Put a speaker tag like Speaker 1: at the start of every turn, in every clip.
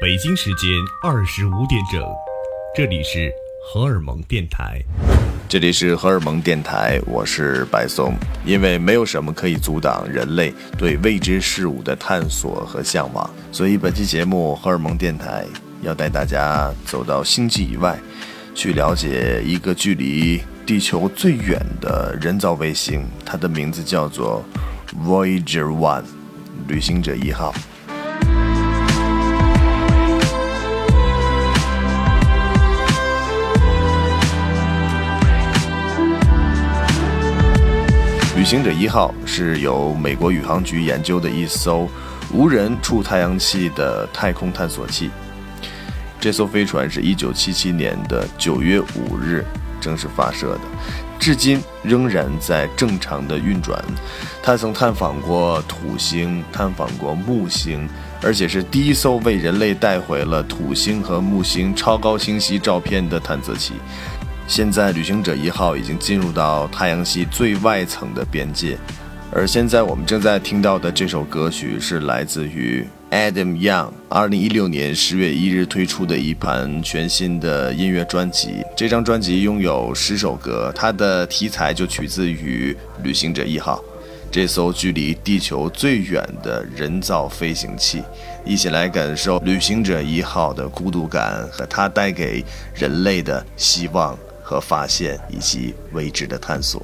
Speaker 1: 北京时间二十五点整，这里是荷尔蒙电台。
Speaker 2: 这里是荷尔蒙电台，我是白松。因为没有什么可以阻挡人类对未知事物的探索和向往，所以本期节目荷尔蒙电台要带大家走到星际以外，去了解一个距离地球最远的人造卫星，它的名字叫做 Voyager One，旅行者一号。行者一号是由美国宇航局研究的一艘无人触太阳系的太空探索器。这艘飞船是一九七七年的九月五日正式发射的，至今仍然在正常的运转。它曾探访过土星，探访过木星，而且是第一艘为人类带回了土星和木星超高清晰照片的探测器。现在，旅行者一号已经进入到太阳系最外层的边界，而现在我们正在听到的这首歌曲是来自于 Adam Young 二零一六年十月一日推出的一盘全新的音乐专辑。这张专辑拥有十首歌，它的题材就取自于旅行者一号这艘距离地球最远的人造飞行器。一起来感受旅行者一号的孤独感和它带给人类的希望。和发现以及未知的探索。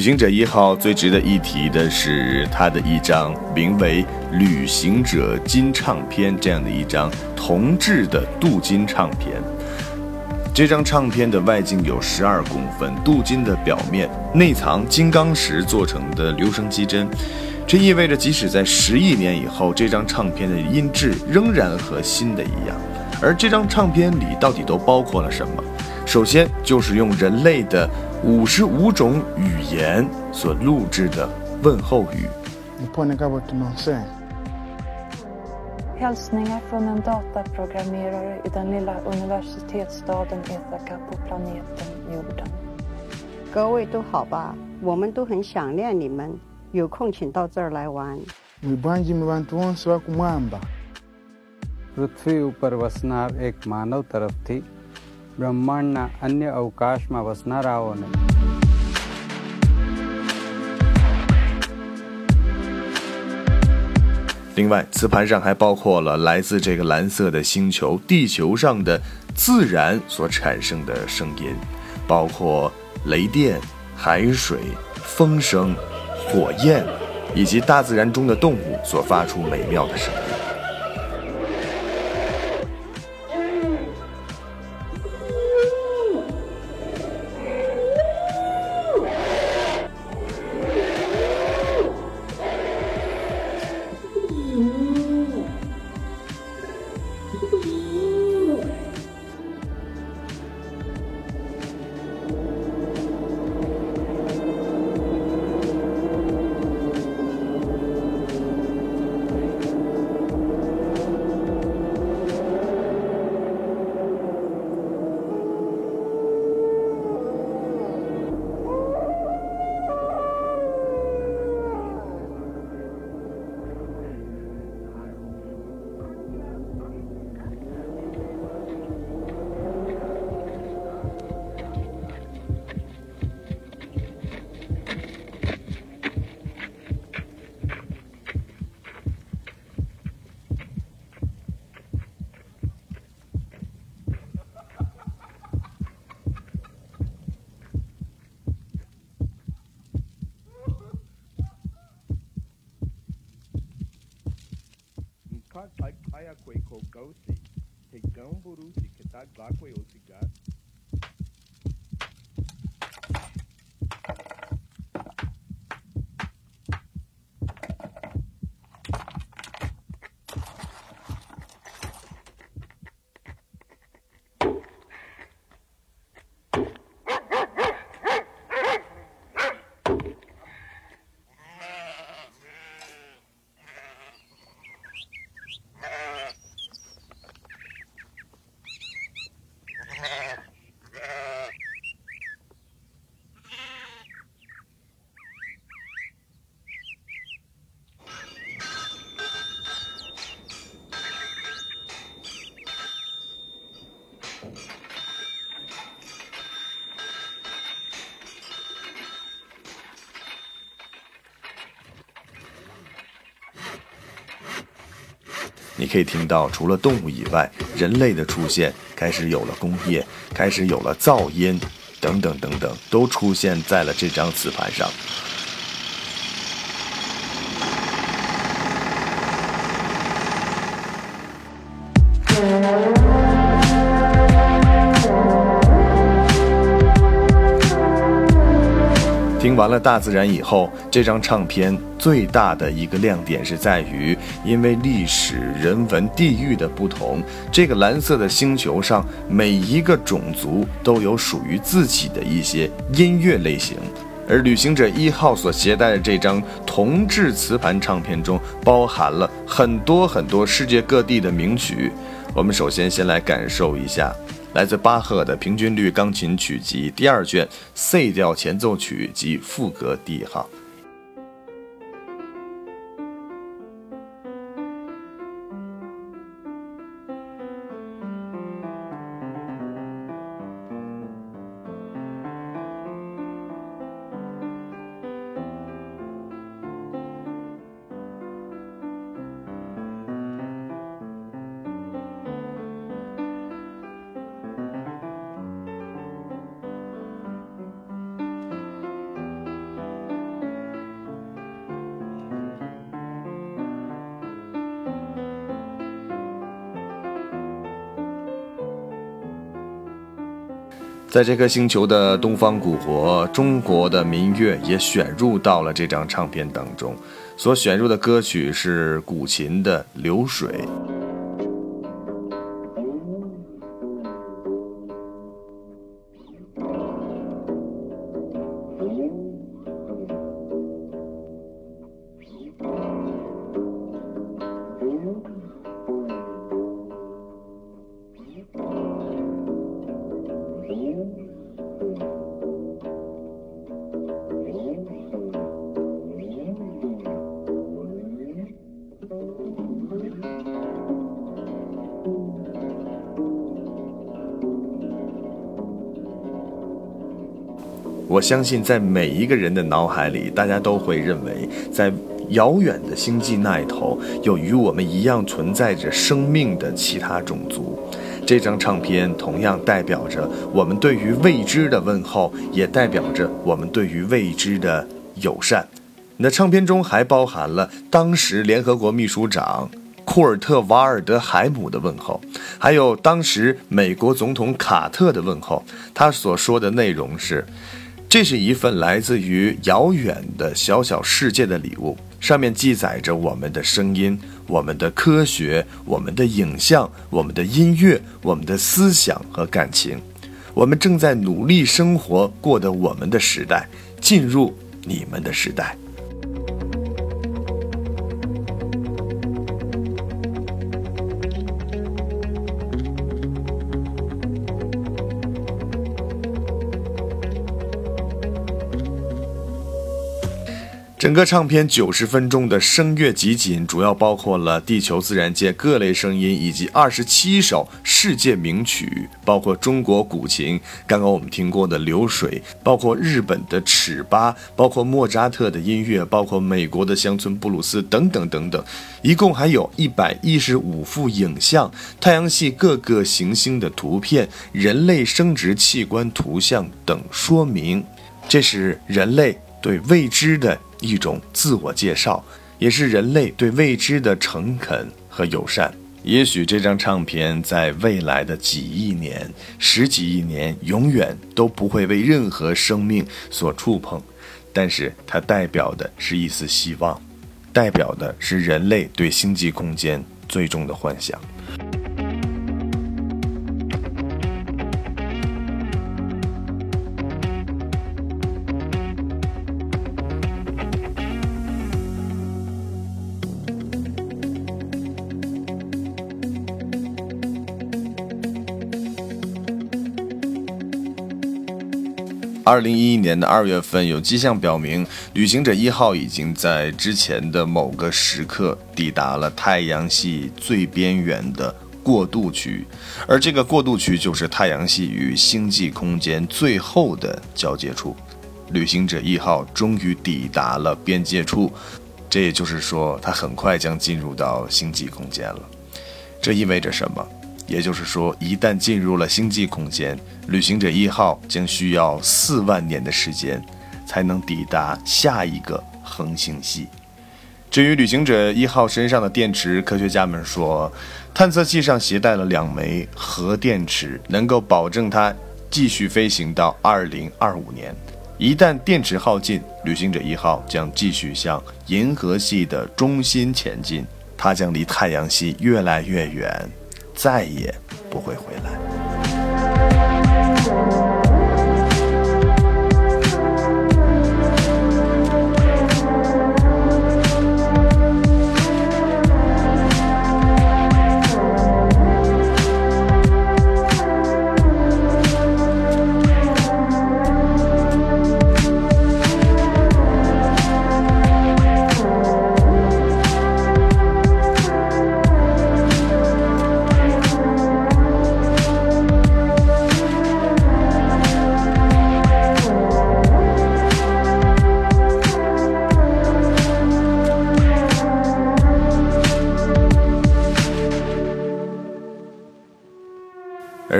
Speaker 2: 旅行者一号最值得一提的是，它的一张名为《旅行者金唱片》这样的一张铜制的镀金唱片。这张唱片的外径有十二公分，镀金的表面内藏金刚石做成的留声机针，这意味着即使在十亿年以后，这张唱片的音质仍然和新的一样。而这张唱片里到底都包括了什么？首先就是用人类的。五十五种语言所录制的问候语
Speaker 3: from doctor programmer universitetsstaden
Speaker 4: 各位都好吧我们都很想念你们有空请到这儿来玩
Speaker 5: we 都好吧 the
Speaker 6: tree but 请到这儿来玩 બ્રહ્માંડના અન્ય અવકાશમાં વસનારાઓને
Speaker 2: 另外，磁盘上还包括了来自这个蓝色的星球地球上的自然所产生的声音，包括雷电、海水、风声、火焰，以及大自然中的动物所发出美妙的声音。 lá com eu. 你可以听到，除了动物以外，人类的出现开始有了工业，开始有了噪音，等等等等，都出现在了这张磁盘上。听完了大自然以后，这张唱片最大的一个亮点是在于，因为历史、人文、地域的不同，这个蓝色的星球上每一个种族都有属于自己的一些音乐类型。而旅行者一号所携带的这张铜制磁盘唱片中，包含了很多很多世界各地的名曲。我们首先先来感受一下。来自巴赫的平均律钢琴曲集第二卷 C 调前奏曲及副歌第一行。在这颗星球的东方古国，中国的民乐也选入到了这张唱片当中。所选入的歌曲是古琴的《流水》。我相信，在每一个人的脑海里，大家都会认为，在遥远的星际那一头，有与我们一样存在着生命的其他种族。这张唱片同样代表着我们对于未知的问候，也代表着我们对于未知的友善。那唱片中还包含了当时联合国秘书长库尔特·瓦尔德海姆的问候，还有当时美国总统卡特的问候。他所说的内容是。这是一份来自于遥远的小小世界的礼物，上面记载着我们的声音、我们的科学、我们的影像、我们的音乐、我们的思想和感情。我们正在努力生活，过的我们的时代，进入你们的时代。整个唱片九十分钟的声乐集锦，主要包括了地球自然界各类声音，以及二十七首世界名曲，包括中国古琴，刚刚我们听过的《流水》，包括日本的尺八，包括莫扎特的音乐，包括美国的乡村布鲁斯等等等等，一共还有一百一十五幅影像，太阳系各个行星的图片，人类生殖器官图像等说明，这是人类对未知的。一种自我介绍，也是人类对未知的诚恳和友善。也许这张唱片在未来的几亿年、十几亿年，永远都不会为任何生命所触碰，但是它代表的是一丝希望，代表的是人类对星际空间最终的幻想。二零一一年的二月份，有迹象表明，旅行者一号已经在之前的某个时刻抵达了太阳系最边缘的过渡区，而这个过渡区就是太阳系与星际空间最后的交界处。旅行者一号终于抵达了边界处，这也就是说，它很快将进入到星际空间了。这意味着什么？也就是说，一旦进入了星际空间，旅行者一号将需要四万年的时间，才能抵达下一个恒星系。至于旅行者一号身上的电池，科学家们说，探测器上携带了两枚核电池，能够保证它继续飞行到二零二五年。一旦电池耗尽，旅行者一号将继续向银河系的中心前进，它将离太阳系越来越远。再也不会回来。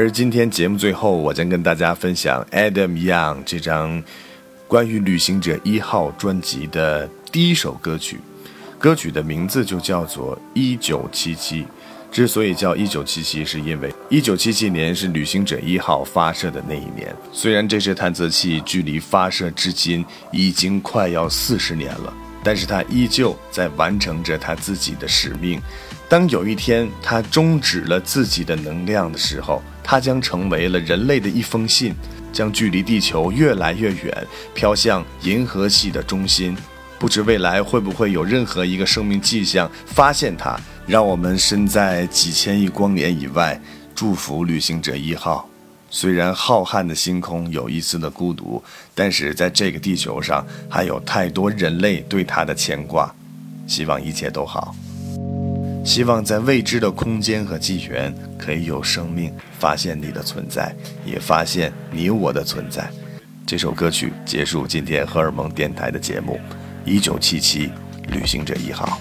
Speaker 2: 而今天节目最后，我将跟大家分享 Adam Young 这张关于旅行者一号专辑的第一首歌曲，歌曲的名字就叫做《一九七七》。之所以叫一九七七，是因为一九七七年是旅行者一号发射的那一年。虽然这支探测器距离发射至今已经快要四十年了，但是它依旧在完成着它自己的使命。当有一天它终止了自己的能量的时候，它将成为了人类的一封信，将距离地球越来越远，飘向银河系的中心。不知未来会不会有任何一个生命迹象发现它，让我们身在几千亿光年以外，祝福旅行者一号。虽然浩瀚的星空有一丝的孤独，但是在这个地球上还有太多人类对它的牵挂。希望一切都好。希望在未知的空间和纪元，可以有生命发现你的存在，也发现你我的存在。这首歌曲结束今天荷尔蒙电台的节目。一九七七，旅行者一号。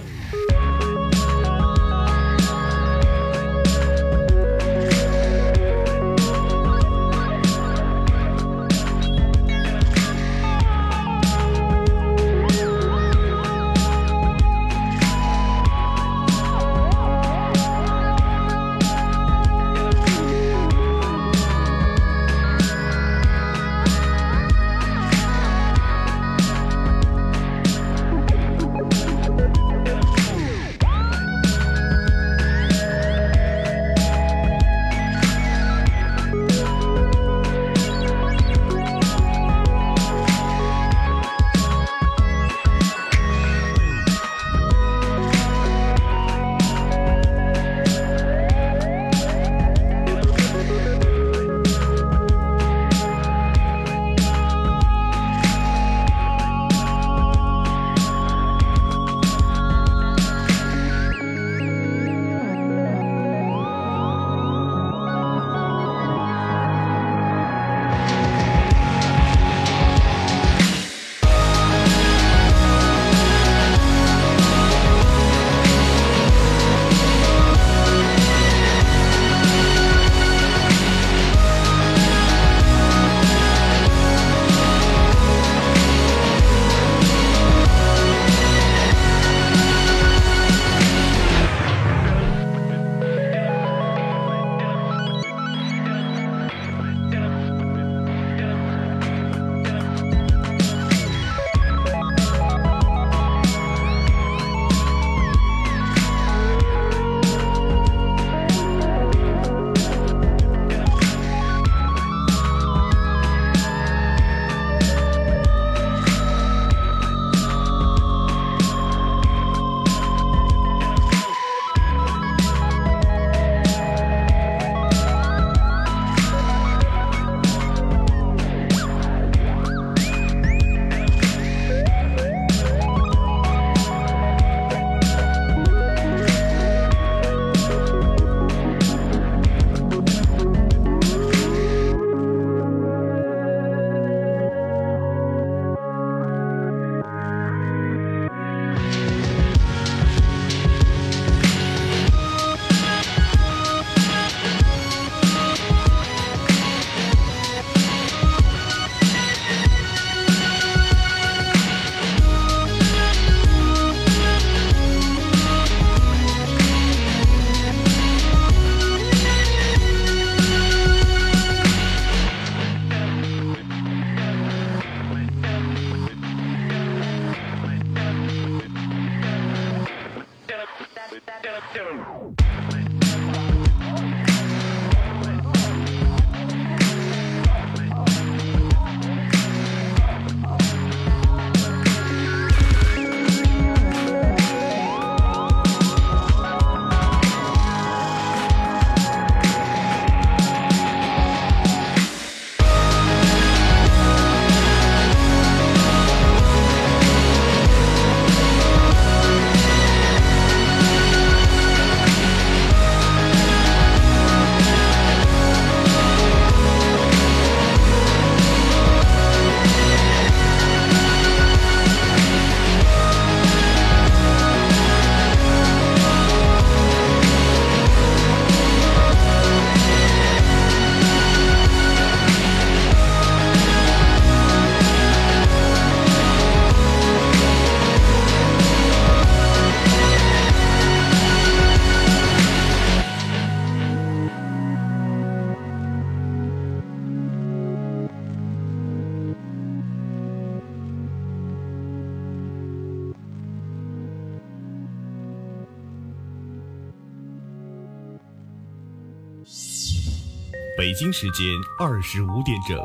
Speaker 1: 北京时间二十五点整，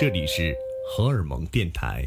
Speaker 1: 这里是荷尔蒙电台。